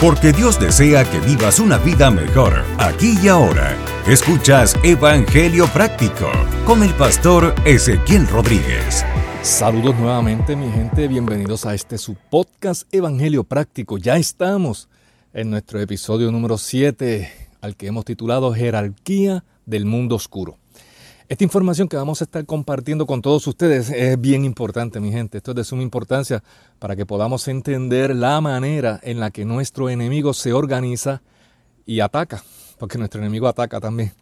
Porque Dios desea que vivas una vida mejor, aquí y ahora. Escuchas Evangelio Práctico con el pastor Ezequiel Rodríguez. Saludos nuevamente mi gente, bienvenidos a este su podcast Evangelio Práctico. Ya estamos en nuestro episodio número 7, al que hemos titulado Jerarquía del Mundo Oscuro. Esta información que vamos a estar compartiendo con todos ustedes es bien importante, mi gente. Esto es de suma importancia para que podamos entender la manera en la que nuestro enemigo se organiza y ataca, porque nuestro enemigo ataca también.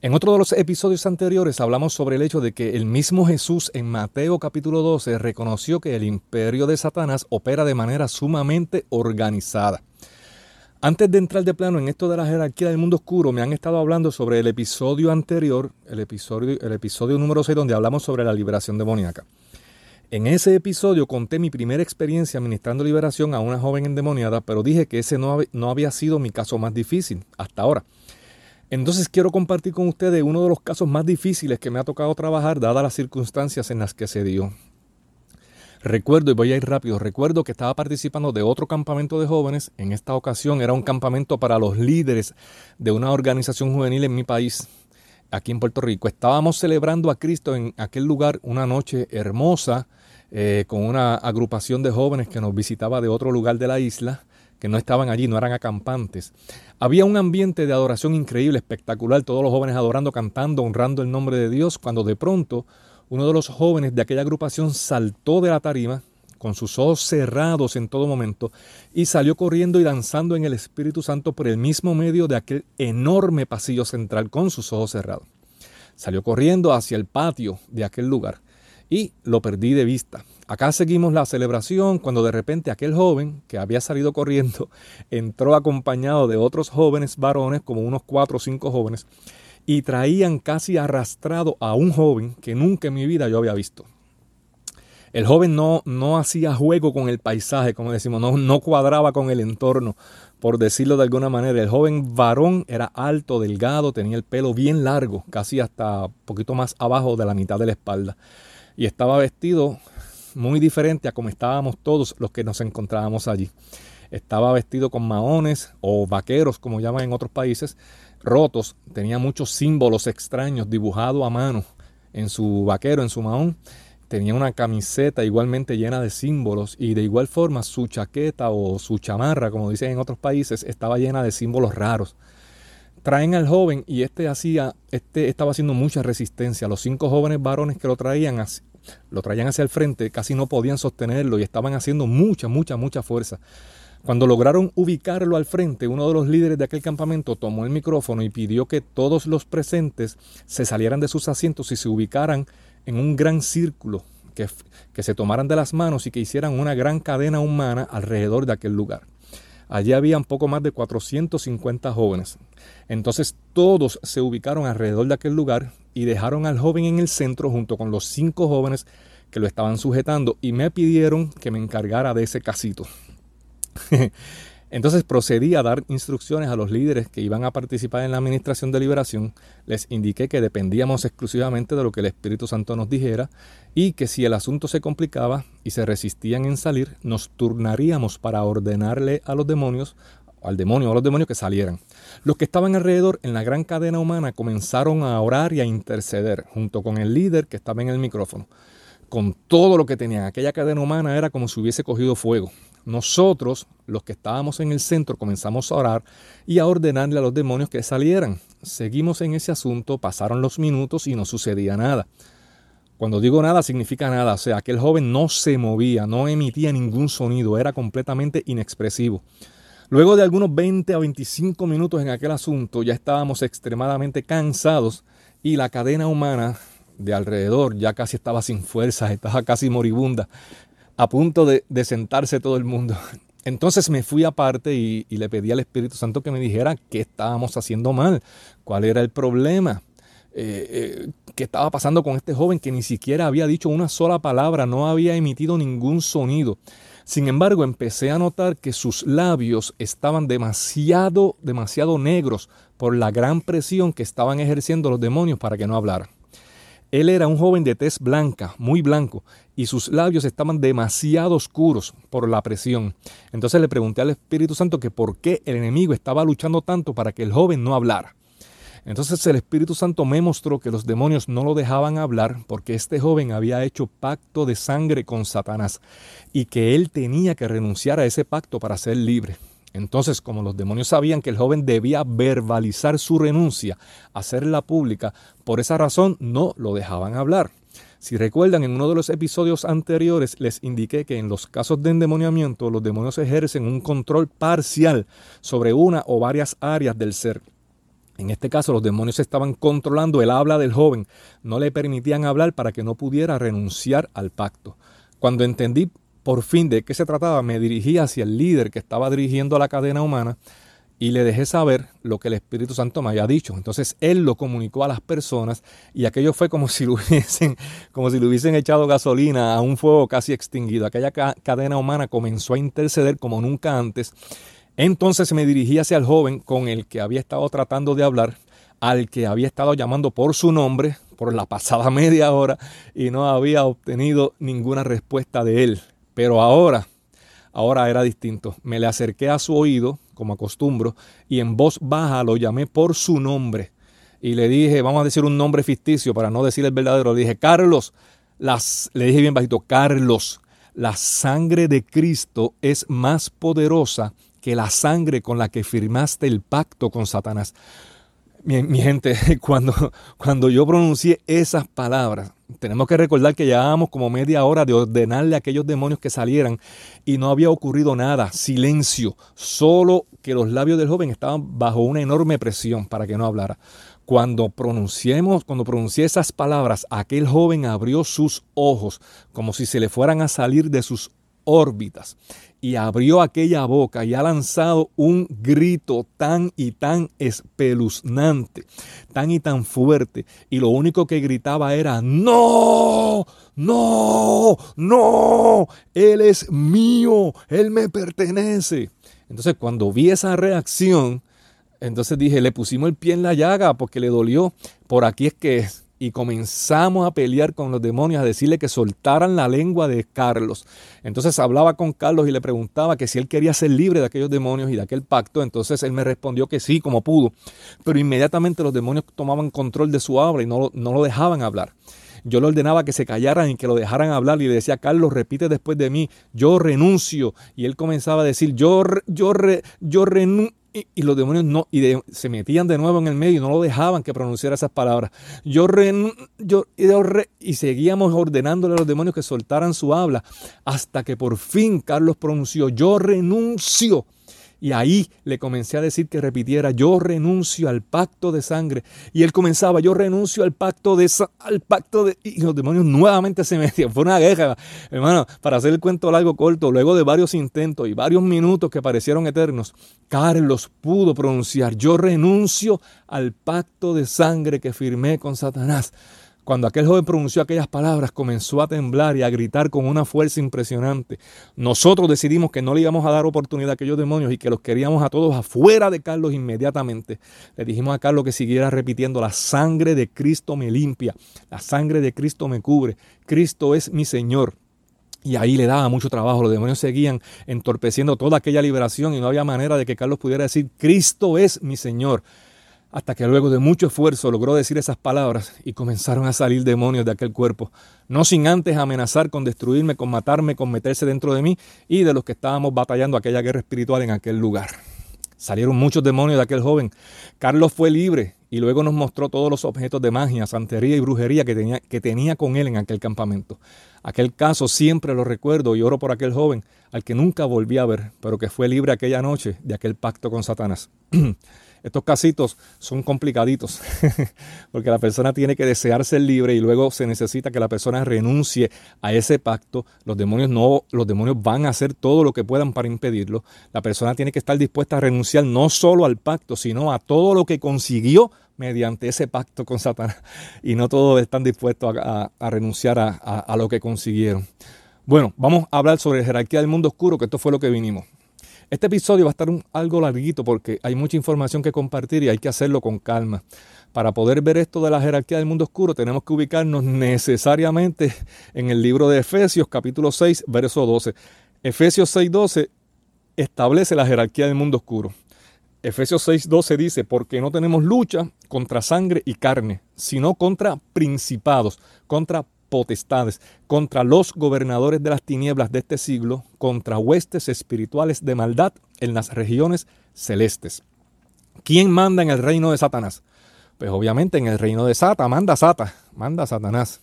En otro de los episodios anteriores hablamos sobre el hecho de que el mismo Jesús en Mateo capítulo 12 reconoció que el imperio de Satanás opera de manera sumamente organizada. Antes de entrar de plano en esto de la jerarquía del mundo oscuro, me han estado hablando sobre el episodio anterior, el episodio, el episodio número 6, donde hablamos sobre la liberación demoníaca. En ese episodio conté mi primera experiencia administrando liberación a una joven endemoniada, pero dije que ese no, no había sido mi caso más difícil hasta ahora. Entonces quiero compartir con ustedes uno de los casos más difíciles que me ha tocado trabajar, dadas las circunstancias en las que se dio. Recuerdo, y voy a ir rápido, recuerdo que estaba participando de otro campamento de jóvenes. En esta ocasión era un campamento para los líderes de una organización juvenil en mi país, aquí en Puerto Rico. Estábamos celebrando a Cristo en aquel lugar una noche hermosa, eh, con una agrupación de jóvenes que nos visitaba de otro lugar de la isla, que no estaban allí, no eran acampantes. Había un ambiente de adoración increíble, espectacular, todos los jóvenes adorando, cantando, honrando el nombre de Dios, cuando de pronto uno de los jóvenes de aquella agrupación saltó de la tarima con sus ojos cerrados en todo momento y salió corriendo y danzando en el Espíritu Santo por el mismo medio de aquel enorme pasillo central con sus ojos cerrados. Salió corriendo hacia el patio de aquel lugar y lo perdí de vista. Acá seguimos la celebración cuando de repente aquel joven que había salido corriendo entró acompañado de otros jóvenes varones, como unos cuatro o cinco jóvenes, y traían casi arrastrado a un joven que nunca en mi vida yo había visto. El joven no, no hacía juego con el paisaje, como decimos, no, no cuadraba con el entorno, por decirlo de alguna manera. El joven varón era alto, delgado, tenía el pelo bien largo, casi hasta poquito más abajo de la mitad de la espalda. Y estaba vestido muy diferente a como estábamos todos los que nos encontrábamos allí. Estaba vestido con maones o vaqueros, como llaman en otros países, rotos, tenía muchos símbolos extraños dibujados a mano en su vaquero, en su mahón. Tenía una camiseta igualmente llena de símbolos y de igual forma su chaqueta o su chamarra, como dicen en otros países, estaba llena de símbolos raros. Traen al joven y este hacía, este estaba haciendo mucha resistencia. Los cinco jóvenes varones que lo traían, lo traían hacia el frente, casi no podían sostenerlo y estaban haciendo mucha, mucha, mucha fuerza. Cuando lograron ubicarlo al frente, uno de los líderes de aquel campamento tomó el micrófono y pidió que todos los presentes se salieran de sus asientos y se ubicaran en un gran círculo, que, se tomaran de las manos y que hicieran una gran cadena humana alrededor de aquel lugar. Allí habían poco más de 450 jóvenes. Entonces todos se ubicaron alrededor de aquel lugar y dejaron al joven en el centro junto con los cinco jóvenes que lo estaban sujetando y me pidieron que me encargara de ese casito. Entonces procedí a dar instrucciones a los líderes que iban a participar en la administración de liberación. Les indiqué que dependíamos exclusivamente de lo que el Espíritu Santo nos dijera y que si el asunto se complicaba y se resistían en salir, nos turnaríamos para ordenarle a los demonios, al demonio o a los demonios que salieran. Los que estaban alrededor en la gran cadena humana comenzaron a orar y a interceder junto con el líder que estaba en el micrófono. Con todo lo que tenían, aquella cadena humana era como si hubiese cogido fuego. Nosotros, los que estábamos en el centro, comenzamos a orar y a ordenarle a los demonios que salieran. Seguimos en ese asunto, pasaron los minutos y no sucedía nada. Cuando digo nada significa nada, o sea, aquel joven no se movía, no emitía ningún sonido, era completamente inexpresivo. Luego de algunos 20 a 25 minutos en aquel asunto, ya estábamos extremadamente cansados y la cadena humana de alrededor ya casi estaba sin fuerzas, estaba casi moribunda a punto de, sentarse todo el mundo. Entonces me fui aparte y, le pedí al Espíritu Santo que me dijera qué estábamos haciendo mal, cuál era el problema, eh, eh, qué estaba pasando con este joven que ni siquiera había dicho una sola palabra, no había emitido ningún sonido. Sin embargo, empecé a notar que sus labios estaban demasiado, demasiado negros por la gran presión que estaban ejerciendo los demonios para que no hablara. Él era un joven de tez blanca, muy blanco, y sus labios estaban demasiado oscuros por la presión. Entonces le pregunté al Espíritu Santo que por qué el enemigo estaba luchando tanto para que el joven no hablara. Entonces el Espíritu Santo me mostró que los demonios no lo dejaban hablar porque este joven había hecho pacto de sangre con Satanás y que él tenía que renunciar a ese pacto para ser libre. Entonces, como los demonios sabían que el joven debía verbalizar su renuncia, hacerla pública, por esa razón no lo dejaban hablar. Si recuerdan, en uno de los episodios anteriores les indiqué que en los casos de endemoniamiento los demonios ejercen un control parcial sobre una o varias áreas del ser. En este caso, los demonios estaban controlando el habla del joven, no le permitían hablar para que no pudiera renunciar al pacto. Cuando entendí por fin de qué se trataba, me dirigí hacia el líder que estaba dirigiendo la cadena humana y le dejé saber lo que el Espíritu Santo me había dicho. Entonces él lo comunicó a las personas y aquello fue como si lo hubiesen, como si le hubiesen echado gasolina a un fuego casi extinguido. Aquella cadena humana comenzó a interceder como nunca antes entonces me dirigí hacia el joven con el que había estado tratando de hablar, al que había estado llamando por su nombre por la pasada media hora y no había obtenido ninguna respuesta de él. Pero ahora, ahora era distinto. Me le acerqué a su oído, como acostumbro, y en voz baja lo llamé por su nombre. Y le dije, vamos a decir un nombre ficticio para no decir el verdadero. Le dije, Carlos, las, le dije bien bajito, Carlos, la sangre de Cristo es más poderosa que la sangre con la que firmaste el pacto con Satanás. Mi, gente, cuando, cuando yo pronuncié esas palabras, tenemos que recordar que llevábamos como media hora de ordenarle a aquellos demonios que salieran y no había ocurrido nada, silencio, solo que los labios del joven estaban bajo una enorme presión para que no hablara. Cuando pronunciemos, cuando pronuncié esas palabras, aquel joven abrió sus ojos como si se le fueran a salir de sus órbitas y abrió aquella boca y ha lanzado un grito tan y tan espeluznante, tan y tan fuerte, y lo único que gritaba era, no, no, no, Él es mío, Él me pertenece. Entonces cuando vi esa reacción, entonces dije, le pusimos el pie en la llaga porque le dolió, por aquí es que es y comenzamos a pelear con los demonios, a decirle que soltaran la lengua de Carlos. Entonces hablaba con Carlos y le preguntaba que si él quería ser libre de aquellos demonios y de aquel pacto. Entonces él me respondió que sí, como pudo. Pero inmediatamente los demonios tomaban control de su habla y no, no lo dejaban hablar. Yo le ordenaba que se callaran y que lo dejaran hablar y le decía, Carlos, repite después de mí, yo renuncio. Y él comenzaba a decir, yo, yo, yo renuncio y, los demonios no, y se metían de nuevo en el medio y no lo dejaban que pronunciara esas palabras. Yo, yo, y seguíamos ordenándole a los demonios que soltaran su habla hasta que por fin Carlos pronunció, yo renuncio y ahí le comencé a decir que repitiera, yo renuncio al pacto de sangre. Y él comenzaba, yo renuncio al pacto de al pacto de... Y los demonios nuevamente se metían. Fue una guerra, hermano, para hacer el cuento largo corto, luego de varios intentos y varios minutos que parecieron eternos, Carlos pudo pronunciar, yo renuncio al pacto de sangre que firmé con Satanás. Cuando aquel joven pronunció aquellas palabras, comenzó a temblar y a gritar con una fuerza impresionante. Nosotros decidimos que no le íbamos a dar oportunidad a aquellos demonios y que los queríamos a todos afuera de Carlos inmediatamente. Le dijimos a Carlos que siguiera repitiendo, la sangre de Cristo me limpia, la sangre de Cristo me cubre, Cristo es mi Señor. Y ahí le daba mucho trabajo. Los demonios seguían entorpeciendo toda aquella liberación y no había manera de que Carlos pudiera decir, Cristo es mi Señor hasta que luego de mucho esfuerzo logró decir esas palabras y comenzaron a salir demonios de aquel cuerpo, no sin antes amenazar con destruirme, con matarme, con meterse dentro de mí y de los que estábamos batallando aquella guerra espiritual en aquel lugar. Salieron muchos demonios de aquel joven. Carlos fue libre y luego nos mostró todos los objetos de magia, santería y brujería que tenía, que tenía con él en aquel campamento. Aquel caso siempre lo recuerdo y oro por aquel joven al que nunca volví a ver, pero que fue libre aquella noche de aquel pacto con Satanás. Estos casitos son complicaditos porque la persona tiene que desear ser libre y luego se necesita que la persona renuncie a ese pacto. Los demonios no, los demonios van a hacer todo lo que puedan para impedirlo. La persona tiene que estar dispuesta a renunciar no solo al pacto, sino a todo lo que consiguió mediante ese pacto con Satanás. Y no todos están dispuestos a, renunciar a, a lo que consiguieron. Bueno, vamos a hablar sobre jerarquía del mundo oscuro, que esto fue lo que vinimos. Este episodio va a estar algo larguito porque hay mucha información que compartir y hay que hacerlo con calma. Para poder ver esto de la jerarquía del mundo oscuro, tenemos que ubicarnos necesariamente en el libro de Efesios, capítulo 6, verso 12. Efesios 6, 12 establece la jerarquía del mundo oscuro. Efesios 6:12 dice, porque no tenemos lucha contra sangre y carne, sino contra principados, contra potestades, contra los gobernadores de las tinieblas de este siglo, contra huestes espirituales de maldad en las regiones celestes. ¿Quién manda en el reino de Satanás? Pues obviamente en el reino de Sata, manda Sata, manda Satanás.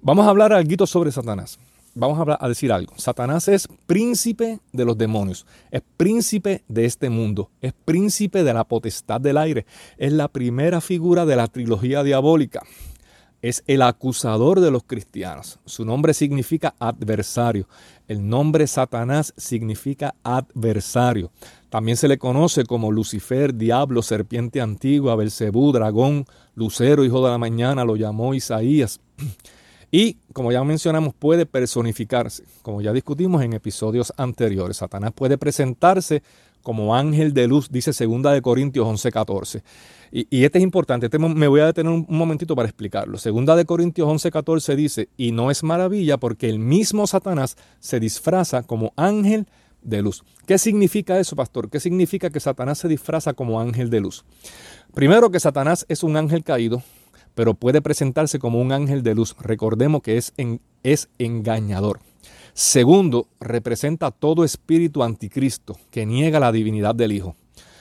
Vamos a hablar algo sobre Satanás vamos a, decir algo. Satanás es príncipe de los demonios, es príncipe de este mundo, es príncipe de la potestad del aire, es la primera figura de la trilogía diabólica. Es el acusador de los cristianos. Su nombre significa adversario. El nombre Satanás significa adversario. También se le conoce como Lucifer, diablo, serpiente antigua, Belcebú, dragón, lucero, hijo de la mañana, lo llamó Isaías. Y, como ya mencionamos, puede personificarse, como ya discutimos en episodios anteriores. Satanás puede presentarse como ángel de luz, dice 2 de Corintios 11:14. Y, y este es importante, este me voy a detener un, momentito para explicarlo. 2 de Corintios 11:14 dice, y no es maravilla porque el mismo Satanás se disfraza como ángel de luz. ¿Qué significa eso, pastor? ¿Qué significa que Satanás se disfraza como ángel de luz? Primero que Satanás es un ángel caído, pero puede presentarse como un ángel de luz. Recordemos que es, es engañador. Segundo, representa todo espíritu anticristo que niega la divinidad del Hijo.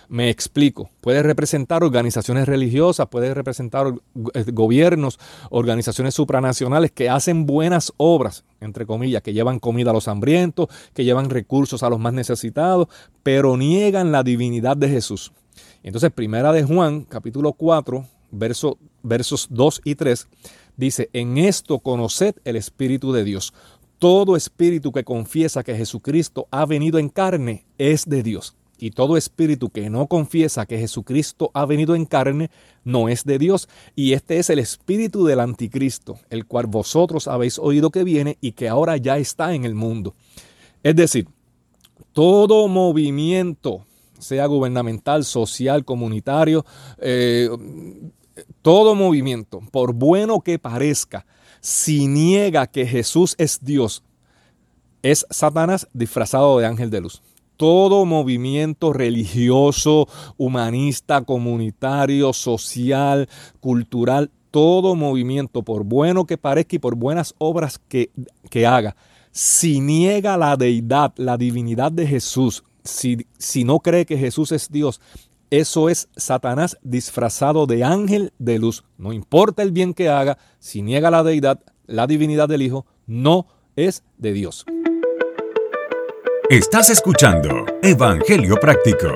Me explico. Puede representar organizaciones religiosas, puede representar eh, gobiernos, organizaciones supranacionales que hacen buenas obras, entre comillas, que llevan comida a los hambrientos, que llevan recursos a los más necesitados, pero niegan la divinidad de Jesús. Entonces, primera de Juan, capítulo 4, verso, versos 2 y 3, dice, en esto conoced el Espíritu de Dios. Todo espíritu que confiesa que Jesucristo ha venido en carne es de Dios. Y todo espíritu que no confiesa que Jesucristo ha venido en carne no es de Dios. Y este es el espíritu del anticristo, el cual vosotros habéis oído que viene y que ahora ya está en el mundo. Es decir, todo movimiento, sea gubernamental, social, comunitario, eh, todo movimiento, por bueno que parezca, si niega que Jesús es Dios, es Satanás disfrazado de ángel de luz. Todo movimiento religioso, humanista, comunitario, social, cultural, todo movimiento, por bueno que parezca y por buenas obras que, que haga, si niega la deidad, la divinidad de Jesús, si, si no cree que Jesús es Dios, eso es Satanás disfrazado de ángel de luz. No importa el bien que haga, si niega la deidad, la divinidad del Hijo, no es de Dios. Estás escuchando Evangelio Práctico.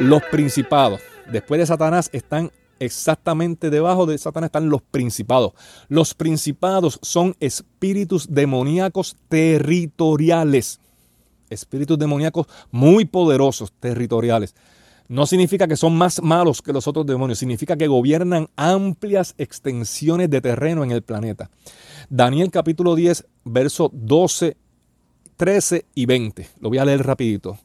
Los principados, después de Satanás, están exactamente debajo de Satanás están los principados. Los principados son espíritus demoníacos territoriales. Espíritus demoníacos muy poderosos, territoriales no significa que son más malos que los otros demonios, significa que gobiernan amplias extensiones de terreno en el planeta. Daniel capítulo 10, verso 12, 13 y 20. Lo voy a leer rapidito.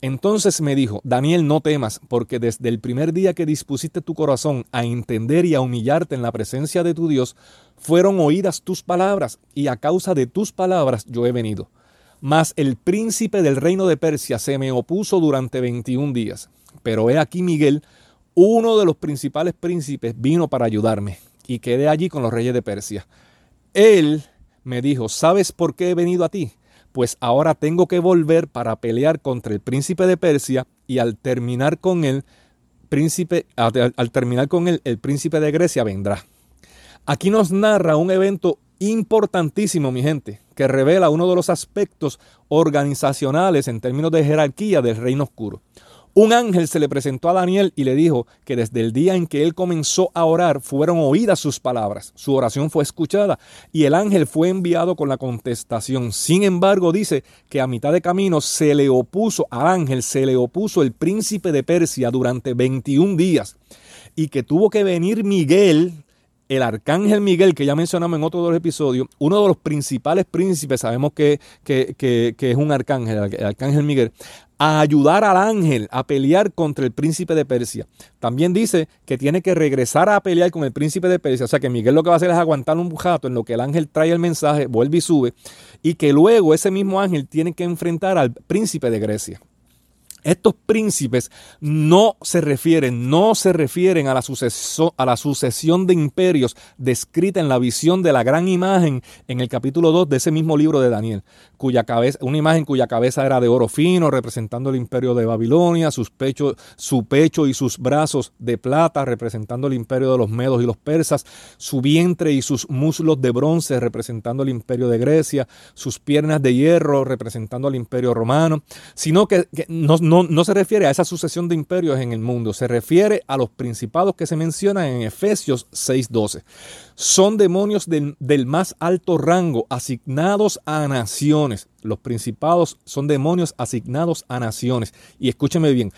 Entonces me dijo, Daniel, no temas, porque desde el primer día que dispusiste tu corazón a entender y a humillarte en la presencia de tu Dios, fueron oídas tus palabras, y a causa de tus palabras yo he venido. Mas el príncipe del reino de Persia se me opuso durante 21 días. Pero he aquí Miguel, uno de los principales príncipes, vino para ayudarme y quedé allí con los reyes de Persia. Él me dijo, ¿sabes por qué he venido a ti? Pues ahora tengo que volver para pelear contra el príncipe de Persia y al terminar con él, príncipe, al, terminar con él, el príncipe de Grecia vendrá. Aquí nos narra un evento importantísimo, mi gente, que revela uno de los aspectos organizacionales en términos de jerarquía del reino oscuro. Un ángel se le presentó a Daniel y le dijo que desde el día en que él comenzó a orar fueron oídas sus palabras, su oración fue escuchada y el ángel fue enviado con la contestación. Sin embargo, dice que a mitad de camino se le opuso al ángel, se le opuso el príncipe de Persia durante 21 días y que tuvo que venir Miguel, el arcángel Miguel, que ya mencionamos en otro de episodios, uno de los principales príncipes, sabemos que, que, que, que es un arcángel, el arcángel Miguel, a ayudar al ángel a pelear contra el príncipe de Persia. También dice que tiene que regresar a pelear con el príncipe de Persia. O sea que Miguel lo que va a hacer es aguantar un jato en lo que el ángel trae el mensaje, vuelve y sube. Y que luego ese mismo ángel tiene que enfrentar al príncipe de Grecia. Estos príncipes no se refieren, no se refieren a la, a la, sucesión de imperios descrita en la visión de la gran imagen en el capítulo 2 de ese mismo libro de Daniel, cuya cabeza, una imagen cuya cabeza era de oro fino, representando el imperio de Babilonia, sus pechos, su pecho y sus brazos de plata, representando el imperio de los medos y los persas, su vientre y sus muslos de bronce, representando el imperio de Grecia, sus piernas de hierro, representando al imperio romano, sino que, no no, se refiere a esa sucesión de imperios en el mundo, se refiere a los principados que se mencionan en Efesios 6:12. Son demonios del, del más alto rango asignados a naciones. Los principados son demonios asignados a naciones. Y escúcheme bien,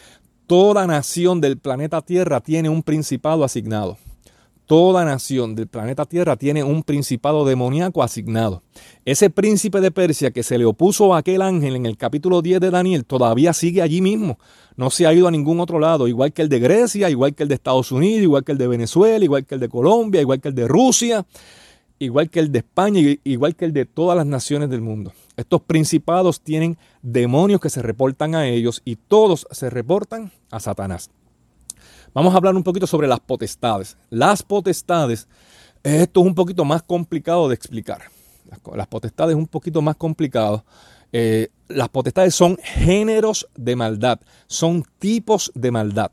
toda nación del planeta Tierra tiene un principado asignado. Toda nación del planeta Tierra tiene un principado demoníaco asignado. Ese príncipe de Persia que se le opuso a aquel ángel en el capítulo 10 de Daniel todavía sigue allí mismo. No se ha ido a ningún otro lado, igual que el de Grecia, igual que el de Estados Unidos, igual que el de Venezuela, igual que el de Colombia, igual que el de Rusia, igual que el de España, igual que el de todas las naciones del mundo. Estos principados tienen demonios que se reportan a ellos y todos se reportan a Satanás. Vamos a hablar un poquito sobre las potestades. Las potestades, esto es un poquito más complicado de explicar. Las potestades es un poquito más complicado. Eh, las potestades son géneros de maldad, son tipos de maldad.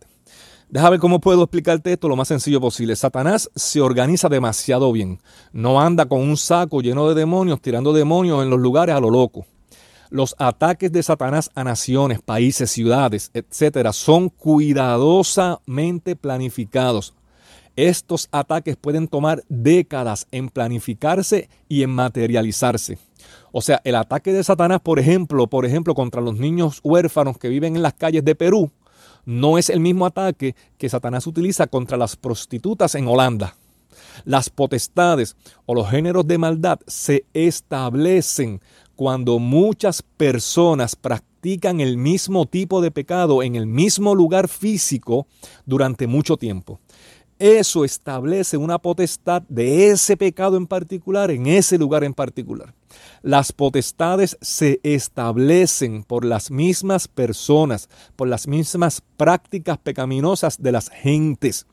Déjame ver cómo puedo explicarte esto lo más sencillo posible. Satanás se organiza demasiado bien. No anda con un saco lleno de demonios, tirando demonios en los lugares a lo loco. Los ataques de Satanás a naciones, países, ciudades, etcétera, son cuidadosamente planificados. Estos ataques pueden tomar décadas en planificarse y en materializarse. O sea, el ataque de Satanás, por ejemplo, por ejemplo, contra los niños huérfanos que viven en las calles de Perú, no es el mismo ataque que Satanás utiliza contra las prostitutas en Holanda. Las potestades o los géneros de maldad se establecen cuando muchas personas practican el mismo tipo de pecado en el mismo lugar físico durante mucho tiempo. Eso establece una potestad de ese pecado en particular en ese lugar en particular. Las potestades se establecen por las mismas personas, por las mismas prácticas pecaminosas de las gentes.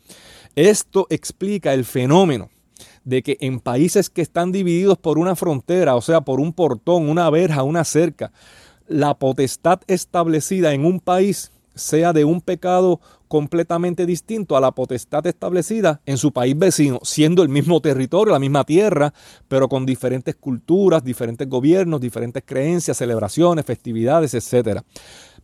Esto explica el fenómeno de que en países que están divididos por una frontera, o sea, por un portón, una verja, una cerca, la potestad establecida en un país sea de un pecado completamente distinto a la potestad establecida en su país vecino, siendo el mismo territorio, la misma tierra, pero con diferentes culturas, diferentes gobiernos, diferentes creencias, celebraciones, festividades, etc.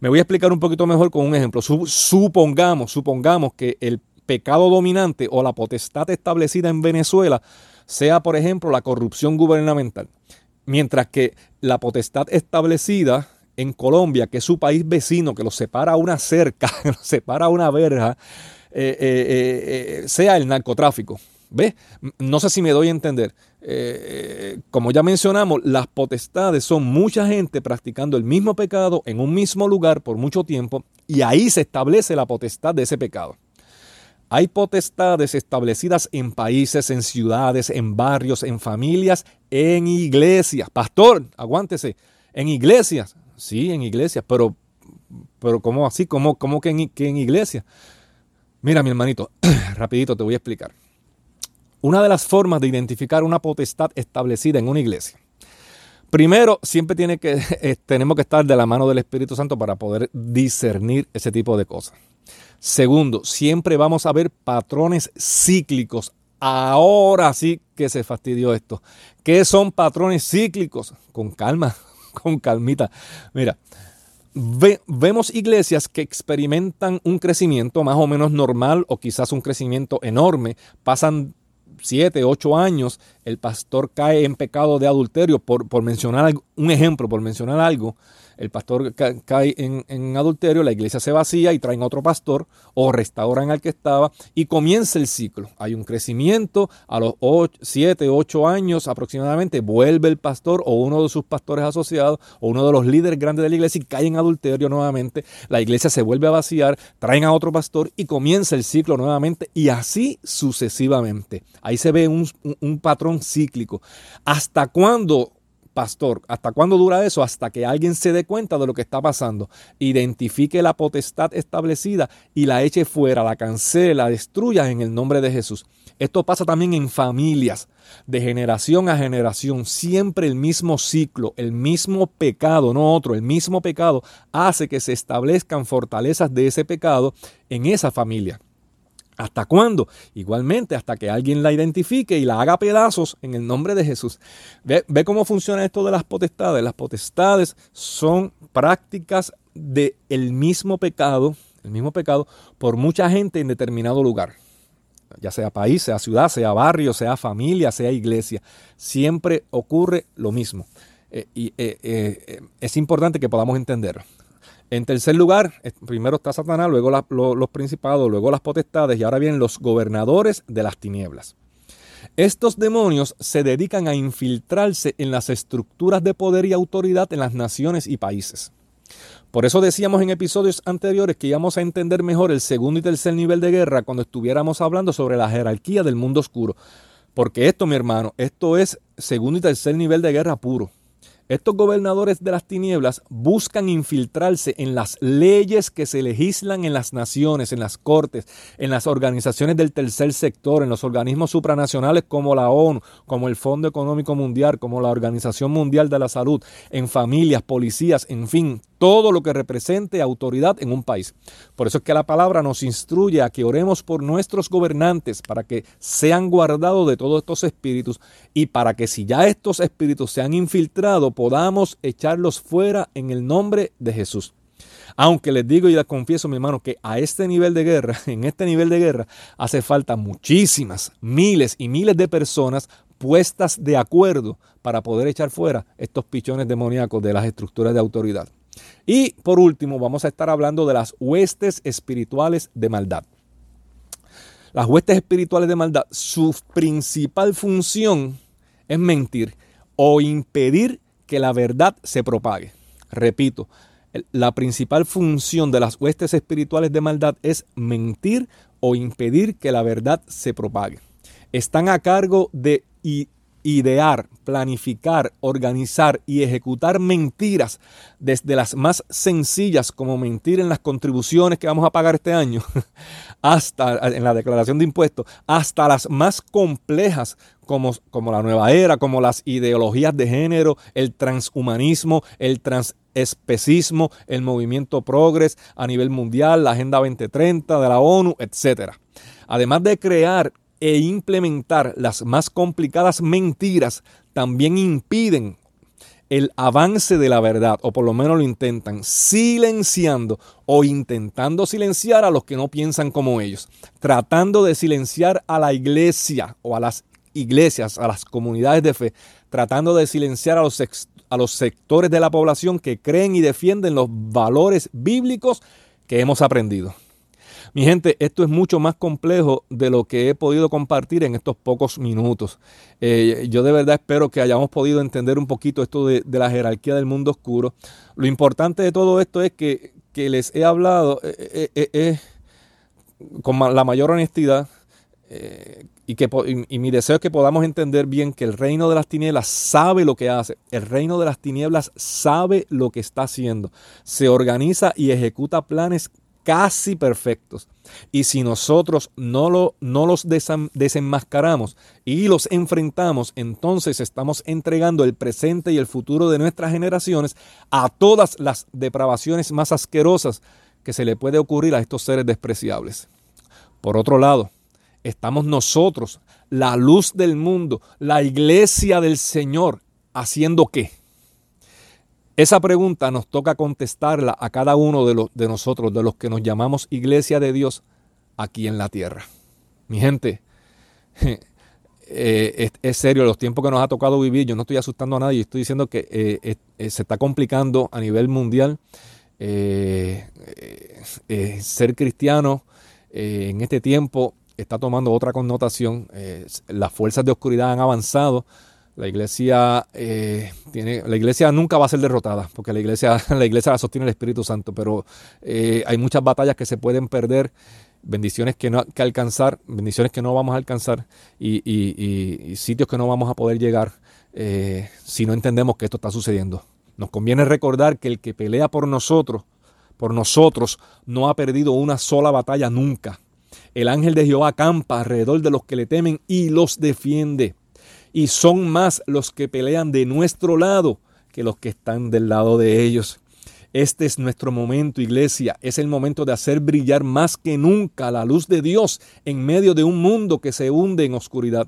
Me voy a explicar un poquito mejor con un ejemplo. Supongamos, supongamos que el pecado dominante o la potestad establecida en Venezuela sea, por ejemplo, la corrupción gubernamental. Mientras que la potestad establecida en Colombia, que es su país vecino, que lo separa una cerca, que lo separa una verja, eh, eh, eh, sea el narcotráfico. ¿Ves? No sé si me doy a entender. como ya mencionamos, las potestades son mucha gente practicando el mismo pecado en un mismo lugar por mucho tiempo y ahí se establece la potestad de ese pecado. Hay potestades establecidas en países, en ciudades, en barrios, en familias, en iglesias. Pastor, aguántese. En iglesias. Sí, en iglesias. Pero, pero ¿cómo así? ¿Cómo, cómo que, en, que iglesias? Mira, mi hermanito, rapidito te voy a explicar. Una de las formas de identificar una potestad establecida en una iglesia. Primero, siempre tiene que, eh, tenemos que estar de la mano del Espíritu Santo para poder discernir ese tipo de cosas. Segundo, siempre vamos a ver patrones cíclicos. Ahora sí que se fastidió esto. ¿Qué son patrones cíclicos? Con calma, con calmita. Mira, vemos iglesias que experimentan un crecimiento más o menos normal o quizás un crecimiento enorme. Pasan siete, ocho años, el pastor cae en pecado de adulterio, por, por mencionar un ejemplo, por mencionar algo el pastor cae en, adulterio, la iglesia se vacía y traen otro pastor o restauran al que estaba y comienza el ciclo. Hay un crecimiento, a los 7, 8 años aproximadamente vuelve el pastor o uno de sus pastores asociados o uno de los líderes grandes de la iglesia y cae en adulterio nuevamente. La iglesia se vuelve a vaciar, traen a otro pastor y comienza el ciclo nuevamente y así sucesivamente. Ahí se ve un, un patrón cíclico. ¿Hasta cuándo pastor. ¿Hasta cuándo dura eso? Hasta que alguien se dé cuenta de lo que está pasando, identifique la potestad establecida y la eche fuera, la cancele, la destruya en el nombre de Jesús. Esto pasa también en familias, de generación a generación, siempre el mismo ciclo, el mismo pecado, no otro, el mismo pecado hace que se establezcan fortalezas de ese pecado en esa familia. ¿Hasta cuándo? Igualmente, hasta que alguien la identifique y la haga pedazos en el nombre de Jesús. Ve, cómo funciona esto de las potestades. Las potestades son prácticas del el mismo pecado, el mismo pecado, por mucha gente en determinado lugar. Ya sea país, sea ciudad, sea barrio, sea familia, sea iglesia. Siempre ocurre lo mismo. Eh, y eh, eh, es importante que podamos entenderlo. En tercer lugar, primero está Satanás, luego los principados, luego las potestades y ahora vienen los gobernadores de las tinieblas. Estos demonios se dedican a infiltrarse en las estructuras de poder y autoridad en las naciones y países. Por eso decíamos en episodios anteriores que íbamos a entender mejor el segundo y tercer nivel de guerra cuando estuviéramos hablando sobre la jerarquía del mundo oscuro. Porque esto, mi hermano, esto es segundo y tercer nivel de guerra puro. Estos gobernadores de las tinieblas buscan infiltrarse en las leyes que se legislan en las naciones, en las cortes, en las organizaciones del tercer sector, en los organismos supranacionales como la ONU, como el Fondo Económico Mundial, como la Organización Mundial de la Salud, en familias, policías, en fin, todo lo que represente autoridad en un país. Por eso es que la palabra nos instruye a que oremos por nuestros gobernantes para que sean guardados de todos estos espíritus y para que si ya estos espíritus se han infiltrado podamos echarlos fuera en el nombre de Jesús. Aunque les digo y les confieso, mi hermano, que a este nivel de guerra, en este nivel de guerra, hace falta muchísimas, miles y miles de personas puestas de acuerdo para poder echar fuera estos pichones demoníacos de las estructuras de autoridad. Y por último, vamos a estar hablando de las huestes espirituales de maldad. Las huestes espirituales de maldad, su principal función es mentir o impedir que la verdad se propague. Repito, la principal función de las huestes espirituales de maldad es mentir o impedir que la verdad se propague. Están a cargo de idear, planificar, organizar y ejecutar mentiras, desde las más sencillas como mentir en las contribuciones que vamos a pagar este año, hasta en la declaración de impuestos, hasta las más complejas como, como la nueva era, como las ideologías de género, el transhumanismo, el transespecismo, el movimiento progres a nivel mundial, la Agenda 2030 de la ONU, etc. Además de crear e implementar las más complicadas mentiras también impiden el avance de la verdad, o por lo menos lo intentan, silenciando o intentando silenciar a los que no piensan como ellos, tratando de silenciar a la iglesia o a las iglesias, a las comunidades de fe, tratando de silenciar a los, a los sectores de la población que creen y defienden los valores bíblicos que hemos aprendido. Mi gente, esto es mucho más complejo de lo que he podido compartir en estos pocos minutos. Eh, yo de verdad espero que hayamos podido entender un poquito esto de, la jerarquía del mundo oscuro. Lo importante de todo esto es que, les he hablado eh, eh, con la mayor honestidad. y, que, y mi deseo es que podamos entender bien que el reino de las tinieblas sabe lo que hace. El reino de las tinieblas sabe lo que está haciendo. Se organiza y ejecuta planes casi perfectos. Y si nosotros no, lo, no los desenmascaramos y los enfrentamos, entonces estamos entregando el presente y el futuro de nuestras generaciones a todas las depravaciones más asquerosas que se le puede ocurrir a estos seres despreciables. Por otro lado, estamos nosotros, la luz del mundo, la iglesia del Señor, haciendo qué? Esa pregunta nos toca contestarla a cada uno de, los, de nosotros, de los que nos llamamos iglesia de Dios aquí en la tierra. Mi gente, eh, es, serio, los tiempos que nos ha tocado vivir, yo no estoy asustando a nadie, estoy diciendo que eh, se está complicando a nivel mundial ser cristiano en este tiempo está tomando otra connotación. las fuerzas de oscuridad han avanzado. La iglesia tiene, la iglesia nunca va a ser derrotada, porque la iglesia, la iglesia la sostiene el Espíritu Santo, pero hay muchas batallas que se pueden perder bendiciones que no que alcanzar, bendiciones que no vamos a alcanzar y, sitios que no vamos a poder llegar eh, si no entendemos que esto está sucediendo. Nos conviene recordar que el que pelea por nosotros, por nosotros, no ha perdido una sola batalla nunca. El ángel de Jehová acampa alrededor de los que le temen y los defiende. Y son más los que pelean de nuestro lado que los que están del lado de ellos. Este es nuestro momento, iglesia. Es el momento de hacer brillar más que nunca la luz de Dios en medio de un mundo que se hunde en oscuridad.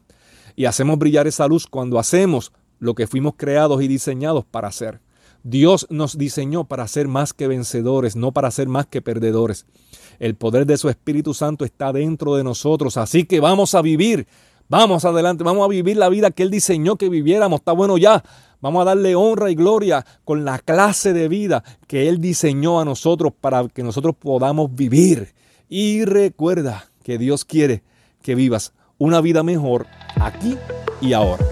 Y hacemos brillar esa luz cuando hacemos lo que fuimos creados y diseñados para hacer. Dios nos diseñó para ser más que vencedores, no para ser más que perdedores. El poder de su Espíritu Santo está dentro de nosotros, así que vamos a vivir, vamos adelante, vamos a vivir la vida que Él diseñó que viviéramos. Está bueno ya, Vamos a darle honra y gloria con la clase de vida que Él diseñó a nosotros para que nosotros podamos vivir. Y recuerda que Dios quiere que vivas una vida mejor aquí y ahora.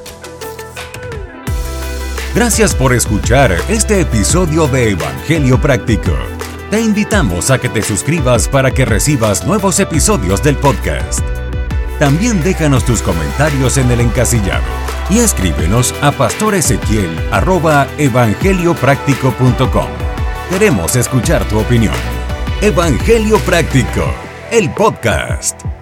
Gracias por escuchar este episodio de Evangelio Práctico. Te invitamos a que te suscribas para que recibas nuevos episodios del podcast. También déjanos tus comentarios en el encasillado y escríbenos a pastoresequiel.evangeliopráctico.com. Queremos escuchar tu opinión. Evangelio Práctico, el podcast.